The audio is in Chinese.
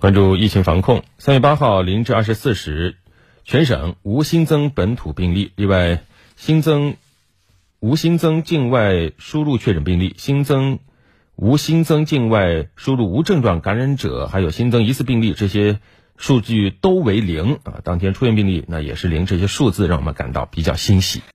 关注疫情防控三月八号零至二十四时全省无新增本土病例例外新增无新增境外输入确诊病例新增无新增境外输入无症状感染者还有新增疑似病例这些数据都为零啊当天出院病例那也是零这些数字让我们感到比较欣喜。